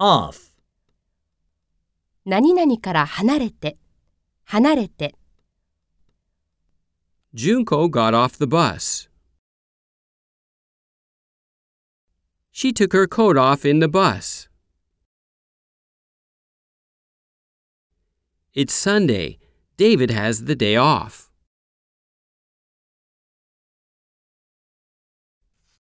off, 何々から離れて、離れて。Junko got off the bus. She took her coat off in the bus. It's Sunday. David has the day off.